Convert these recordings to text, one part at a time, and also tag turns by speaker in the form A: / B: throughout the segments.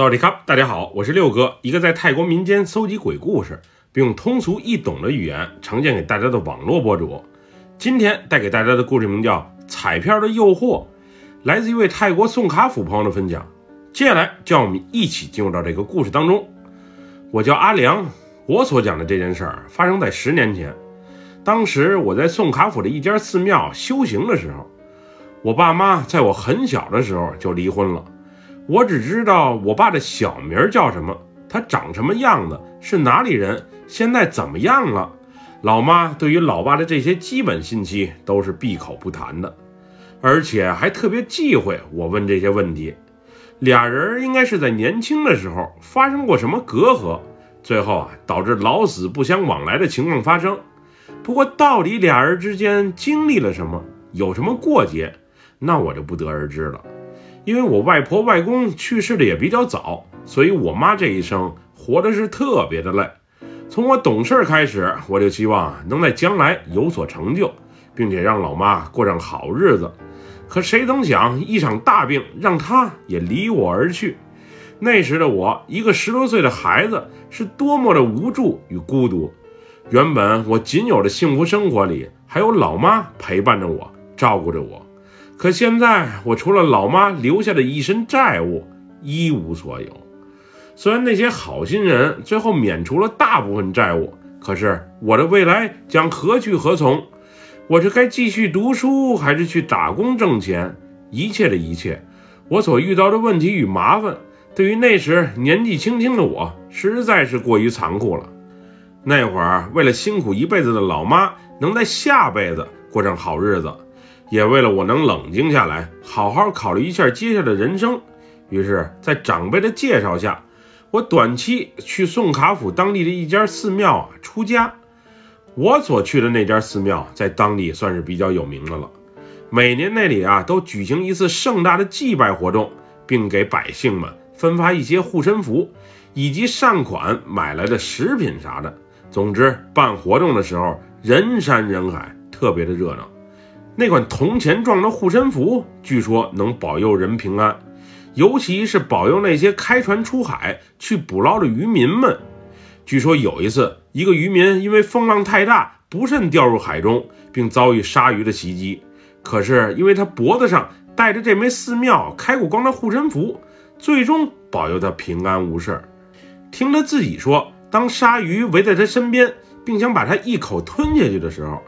A: 萨瓦迪卡，大家好，我是六哥，一个在泰国民间搜集鬼故事，并用通俗易懂的语言呈现给大家的网络博主。今天带给大家的故事名叫《彩票的诱惑》，来自一位泰国宋卡府朋友的分享。接下来，就让我们一起进入到这个故事当中。我叫阿良，我所讲的这件事儿发生在十年前，当时我在宋卡府的一家寺庙修行的时候，我爸妈在我很小的时候就离婚了。我只知道我爸的小名叫什么，他长什么样子，是哪里人，现在怎么样了。老妈对于老爸的这些基本信息都是闭口不谈的，而且还特别忌讳我问这些问题。俩人应该是在年轻的时候发生过什么隔阂，最后啊导致老死不相往来的情况发生。不过到底俩人之间经历了什么，有什么过节，那我就不得而知了。因为我外婆外公去世的也比较早，所以我妈这一生活的是特别的累。从我懂事开始，我就希望能在将来有所成就，并且让老妈过上好日子。可谁曾想，一场大病让她也离我而去。那时的我，一个十多岁的孩子，是多么的无助与孤独。原本我仅有的幸福生活里，还有老妈陪伴着我，照顾着我。可现在，我除了老妈留下的一身债务，一无所有。虽然那些好心人最后免除了大部分债务，可是我的未来将何去何从？我是该继续读书，还是去打工挣钱？一切的一切，我所遇到的问题与麻烦，对于那时年纪轻轻的我，实在是过于残酷了。那会儿，为了辛苦一辈子的老妈能在下辈子过上好日子。也为了我能冷静下来，好好考虑一下接下来的人生，于是，在长辈的介绍下，我短期去宋卡府当地的一家寺庙啊出家。我所去的那家寺庙在当地算是比较有名的了，每年那里啊都举行一次盛大的祭拜活动，并给百姓们分发一些护身符，以及善款买来的食品啥的。总之，办活动的时候人山人海，特别的热闹。那款铜钱状的护身符，据说能保佑人平安，尤其是保佑那些开船出海去捕捞的渔民们。据说有一次，一个渔民因为风浪太大，不慎掉入海中，并遭遇鲨鱼的袭击。可是因为他脖子上戴着这枚寺庙开过光的护身符，最终保佑他平安无事。听他自己说，当鲨鱼围在他身边，并想把他一口吞下去的时候。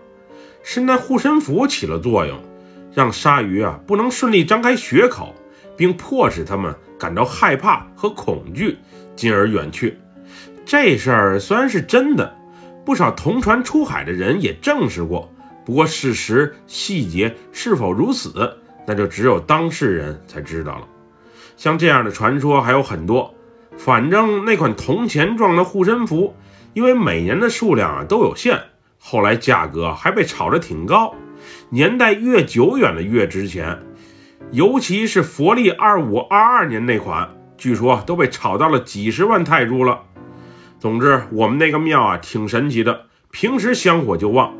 A: 是那护身符起了作用，让鲨鱼啊不能顺利张开血口，并迫使他们感到害怕和恐惧，进而远去。这事儿虽然是真的，不少同船出海的人也证实过。不过事实细节是否如此，那就只有当事人才知道了。像这样的传说还有很多。反正那款铜钱状的护身符，因为每年的数量啊都有限。后来价格还被炒得挺高，年代越久远的越值钱，尤其是佛历二五二二年那款，据说都被炒到了几十万泰铢了。总之，我们那个庙啊挺神奇的，平时香火就旺，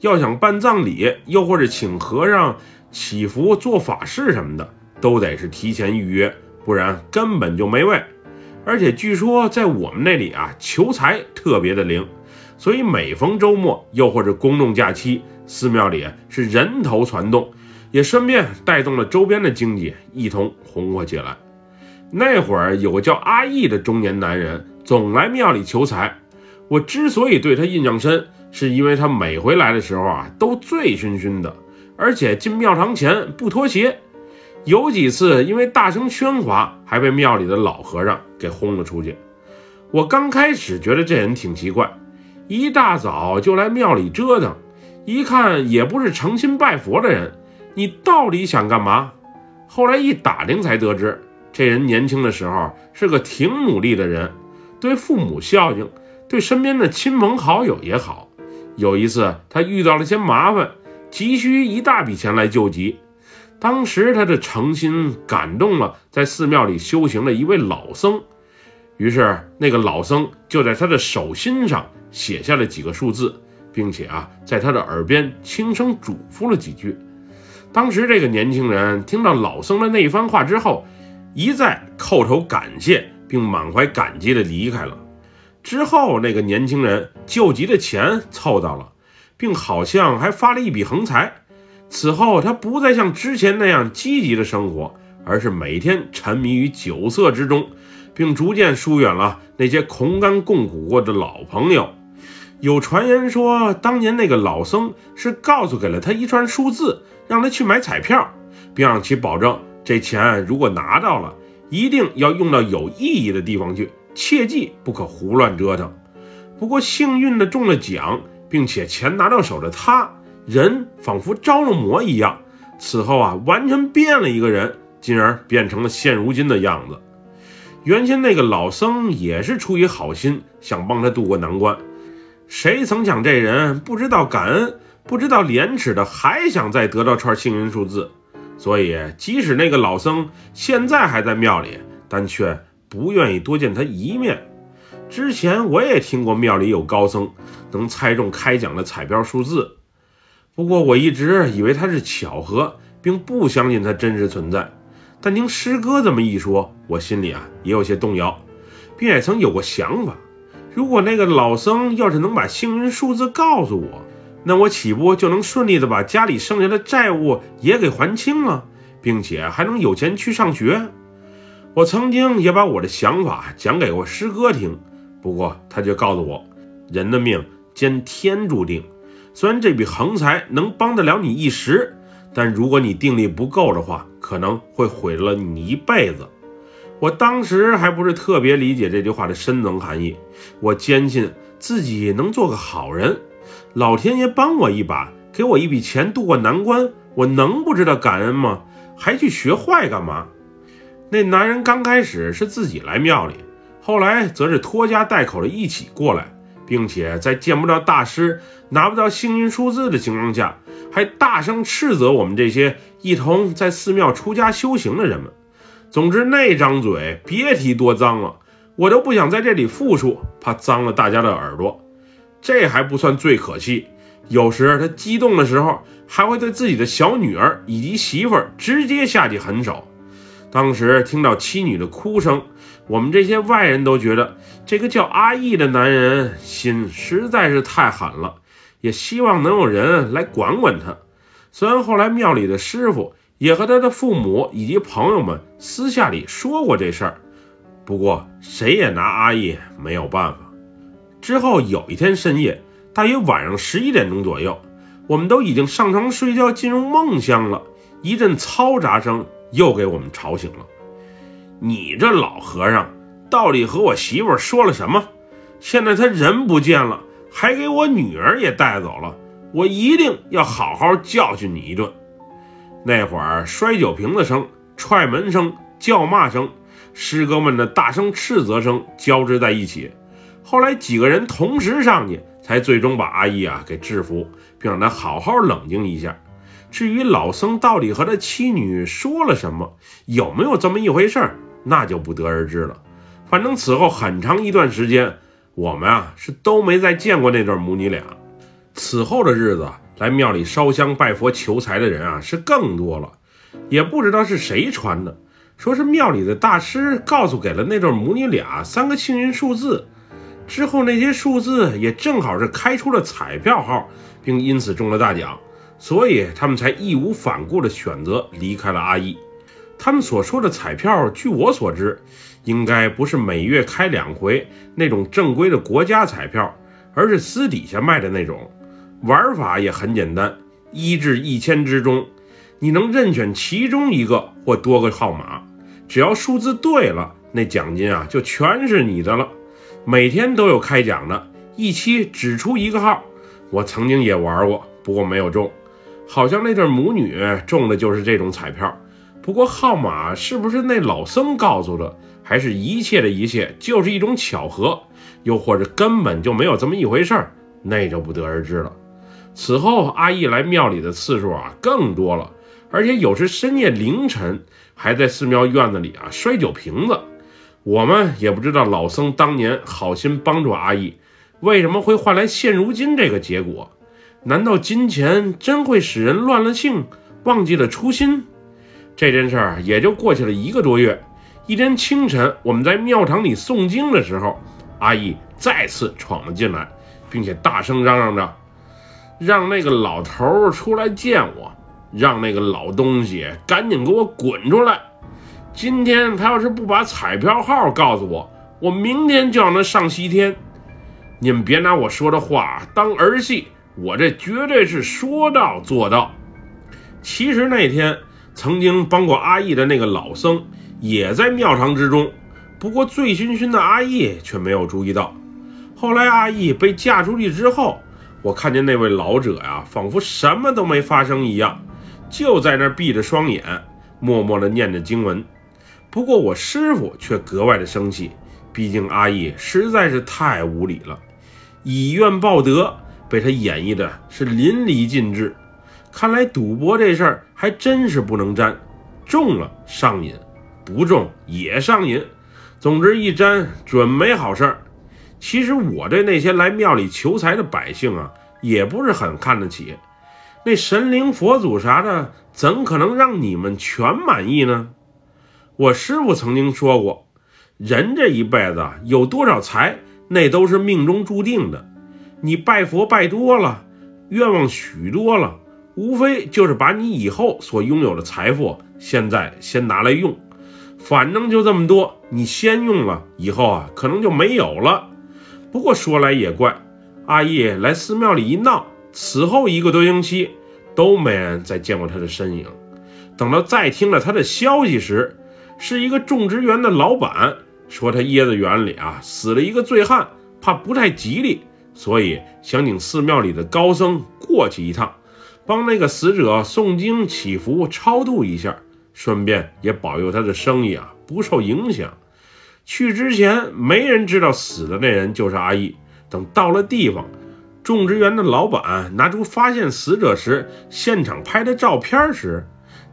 A: 要想办葬礼，又或者请和尚祈福做法事什么的，都得是提前预约，不然根本就没位。而且据说在我们那里啊，求财特别的灵。所以每逢周末，又或者公众假期，寺庙里是人头攒动，也顺便带动了周边的经济，一同红火起来。那会儿有个叫阿义的中年男人，总来庙里求财。我之所以对他印象深，是因为他每回来的时候啊，都醉醺醺的，而且进庙堂前不脱鞋。有几次因为大声喧哗，还被庙里的老和尚给轰了出去。我刚开始觉得这人挺奇怪。一大早就来庙里折腾，一看也不是诚心拜佛的人，你到底想干嘛？后来一打听才得知，这人年轻的时候是个挺努力的人，对父母孝敬，对身边的亲朋好友也好。有一次他遇到了些麻烦，急需一大笔钱来救急，当时他的诚心感动了在寺庙里修行的一位老僧。于是，那个老僧就在他的手心上写下了几个数字，并且啊，在他的耳边轻声嘱咐了几句。当时，这个年轻人听到老僧的那番话之后，一再叩头感谢，并满怀感激地离开了。之后，那个年轻人救急的钱凑到了，并好像还发了一笔横财。此后，他不再像之前那样积极的生活，而是每天沉迷于酒色之中，并逐渐疏远了那些同甘共苦过的老朋友。有传言说，当年那个老僧是告诉给了他一串数字，让他去买彩票，并让其保证这钱如果拿到了，一定要用到有意义的地方去，切记不可胡乱折腾。不过幸运的中了奖，并且钱拿到手的他，人仿佛着了魔一样，此后啊，完全变了一个人，进而变成了现如今的样子。原先那个老僧也是出于好心，想帮他渡过难关。谁曾想，这人不知道感恩，不知道廉耻的，还想再得到串幸运数字。所以，即使那个老僧现在还在庙里，但却不愿意多见他一面。之前我也听过庙里有高僧能猜中开奖的彩票数字，不过我一直以为他是巧合，并不相信他真实存在。但听师哥这么一说，我心里啊也有些动摇，并也曾有过想法。如果那个老僧要是能把幸运数字告诉我，那我岂不就能顺利的把家里剩下的债务也给还清了，并且还能有钱去上学？我曾经也把我的想法讲给过师哥听，不过他却告诉我，人的命兼天注定。虽然这笔横财能帮得了你一时，但如果你定力不够的话，可能会毁了你一辈子。我当时还不是特别理解这句话的深层含义，我坚信自己能做个好人，老天爷帮我一把，给我一笔钱渡过难关，我能不知道感恩吗？还去学坏干嘛？那男人刚开始是自己来庙里，后来则是拖家带口的一起过来，并且在见不到大师、拿不到幸运数字的情况下，还大声斥责我们这些一同在寺庙出家修行的人们。总之，那张嘴别提多脏了，我都不想在这里复述，怕脏了大家的耳朵。这还不算最可气，有时他激动的时候，还会对自己的小女儿以及媳妇儿直接下起狠手。当时听到妻女的哭声，我们这些外人都觉得这个叫阿义的男人心实在是太狠了，也希望能有人来管管他。虽然后来庙里的师傅。也和他的父母以及朋友们私下里说过这事儿，不过谁也拿阿义没有办法。之后有一天深夜，大约晚上十一点钟左右，我们都已经上床睡觉，进入梦乡了。一阵嘈杂声又给我们吵醒了。你这老和尚到底和我媳妇说了什么？现在他人不见了，还给我女儿也带走了，我一定要好好教训你一顿。那会儿，摔酒瓶子声、踹门声、叫骂声、师哥们的大声斥责声交织在一起。后来几个人同时上去，才最终把阿义啊给制服，并让他好好冷静一下。至于老僧到底和他妻女说了什么，有没有这么一回事，那就不得而知了。反正此后很长一段时间，我们啊是都没再见过那对母女俩。此后的日子。来庙里烧香拜佛求财的人啊，是更多了，也不知道是谁传的，说是庙里的大师告诉给了那对母女俩三个幸运数字，之后那些数字也正好是开出了彩票号，并因此中了大奖，所以他们才义无反顾地选择离开了阿义。他们所说的彩票，据我所知，应该不是每月开两回那种正规的国家彩票，而是私底下卖的那种。玩法也很简单，一至一千之中，你能任选其中一个或多个号码，只要数字对了，那奖金啊就全是你的了。每天都有开奖的，一期只出一个号。我曾经也玩过，不过没有中。好像那对母女中的就是这种彩票，不过号码是不是那老僧告诉的，还是一切的一切就是一种巧合，又或者根本就没有这么一回事儿，那就不得而知了。此后，阿义来庙里的次数啊更多了，而且有时深夜凌晨还在寺庙院子里啊摔酒瓶子。我们也不知道老僧当年好心帮助阿义，为什么会换来现如今这个结果？难道金钱真会使人乱了性，忘记了初心？这件事儿也就过去了一个多月，一天清晨，我们在庙堂里诵经的时候，阿义再次闯了进来，并且大声嚷嚷着：“让那个老头出来见我，让那个老东西赶紧给我滚出来！今天他要是不把彩票号告诉我，我明天就让他上西天。你们别拿我说的话当儿戏，我这绝对是说到做到。”其实那天曾经帮过阿义的那个老僧。也在庙堂之中，不过醉醺醺的阿义却没有注意到。后来阿义被嫁出去之后，我看见那位老者呀，仿佛什么都没发生一样，就在那闭着双眼，默默地念着经文。不过我师傅却格外的生气，毕竟阿义实在是太无礼了，以怨报德被他演绎的是淋漓尽致。看来赌博这事儿还真是不能沾，中了上瘾。不中也上瘾，总之一沾准没好事儿。其实我对那些来庙里求财的百姓啊，也不是很看得起。那神灵佛祖啥的，怎可能让你们全满意呢？我师傅曾经说过，人这一辈子有多少财，那都是命中注定的。你拜佛拜多了，愿望许多了，无非就是把你以后所拥有的财富，现在先拿来用。反正就这么多，你先用了，以后啊可能就没有了。不过说来也怪，阿义来寺庙里一闹，此后一个多星期都没人再见过他的身影。等到再听了他的消息时，是一个种植园的老板说他椰子园里啊死了一个醉汉，怕不太吉利，所以想请寺庙里的高僧过去一趟，帮那个死者诵经祈福超度一下。顺便也保佑他的生意啊不受影响。去之前没人知道死的那人就是阿义。等到了地方，种植园的老板拿出发现死者时现场拍的照片时，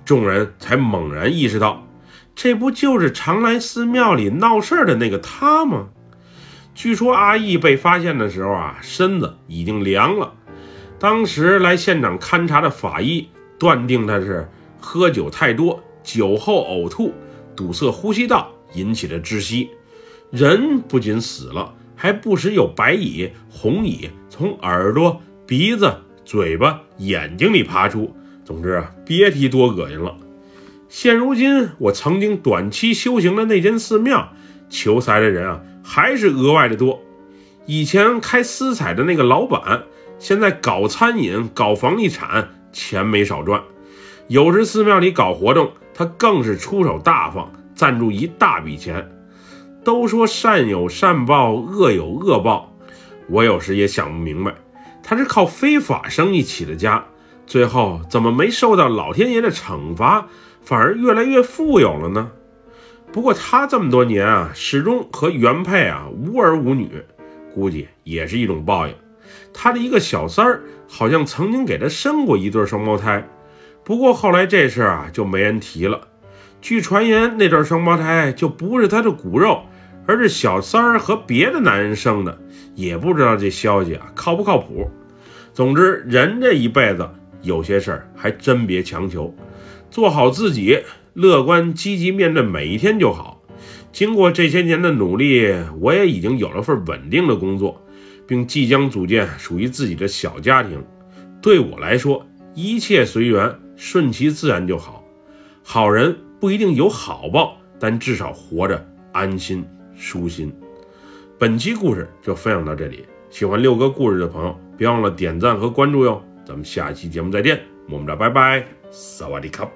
A: 众人才猛然意识到，这不就是常来寺庙里闹事的那个他吗？据说阿义被发现的时候啊，身子已经凉了。当时来现场勘察的法医断定他是喝酒太多。酒后呕吐，堵塞呼吸道，引起的窒息。人不仅死了，还不时有白蚁、红蚁从耳朵、鼻子、嘴巴、眼睛里爬出。总之啊，别提多恶心了。现如今，我曾经短期修行的那间寺庙，求财的人啊，还是额外的多。以前开私彩的那个老板，现在搞餐饮、搞房地产，钱没少赚。有时寺庙里搞活动。他更是出手大方，赞助一大笔钱。都说善有善报，恶有恶报。我有时也想不明白，他是靠非法生意起的家，最后怎么没受到老天爷的惩罚，反而越来越富有了呢？不过他这么多年啊，始终和原配啊无儿无女，估计也是一种报应。他的一个小三儿好像曾经给他生过一对双胞胎。不过后来这事儿啊就没人提了。据传言，那对双胞胎就不是他的骨肉，而是小三儿和别的男人生的。也不知道这消息啊靠不靠谱。总之，人这一辈子有些事儿还真别强求，做好自己，乐观积极面对每一天就好。经过这些年的努力，我也已经有了份稳定的工作，并即将组建属于自己的小家庭。对我来说，一切随缘。顺其自然就好，好人不一定有好报，但至少活着安心舒心。本期故事就分享到这里，喜欢六哥故事的朋友，别忘了点赞和关注哟。咱们下期节目再见，么么哒，拜拜，萨瓦迪卡。